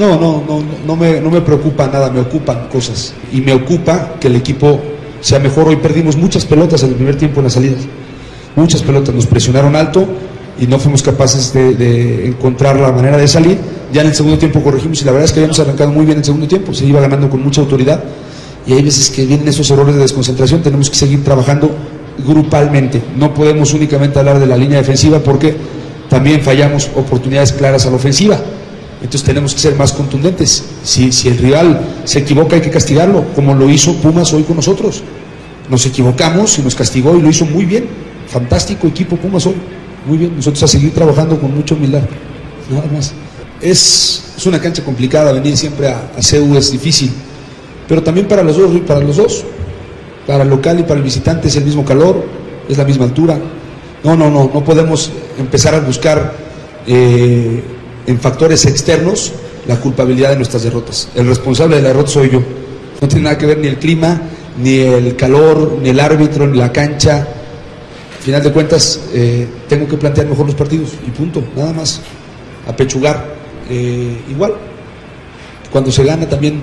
No, no, no, no me, no me preocupa nada, me ocupan cosas. Y me ocupa que el equipo sea mejor. Hoy perdimos muchas pelotas en el primer tiempo en las salidas. Muchas pelotas, nos presionaron alto y no fuimos capaces de, encontrar la manera de salir. Ya en el segundo tiempo corregimos y la verdad es que habíamos arrancado muy bien el segundo tiempo. Se iba ganando con mucha autoridad. Y hay veces que vienen esos errores de desconcentración. Tenemos que seguir trabajando grupalmente. No podemos únicamente hablar de la línea defensiva porque también fallamos oportunidades claras a la ofensiva. Entonces tenemos que ser más contundentes. Si, el rival se equivoca hay que castigarlo, como lo hizo Pumas hoy con nosotros. Nos equivocamos y nos castigó y lo hizo muy bien. Fantástico equipo Pumas hoy. Muy bien. Nosotros a seguir trabajando con mucha humildad. Nada más. Es, una cancha complicada, venir siempre a, a CEU es difícil. Pero también para los dos, para los dos. Para el local y para el visitante es el mismo calor, es la misma altura. No, no, no, no podemos empezar a buscar eh, en factores externos la culpabilidad de nuestras derrotas. El responsable de la derrota soy yo. No tiene nada que ver ni el clima, ni el calor, ni el árbitro, ni la cancha. Al final de cuentas, eh, tengo que plantear mejor los partidos y punto, nada más. Apechugar. Eh, igual, cuando se gana también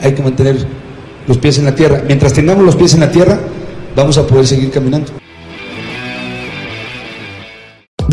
hay que mantener los pies en la tierra. Mientras tengamos los pies en la tierra, vamos a poder seguir caminando.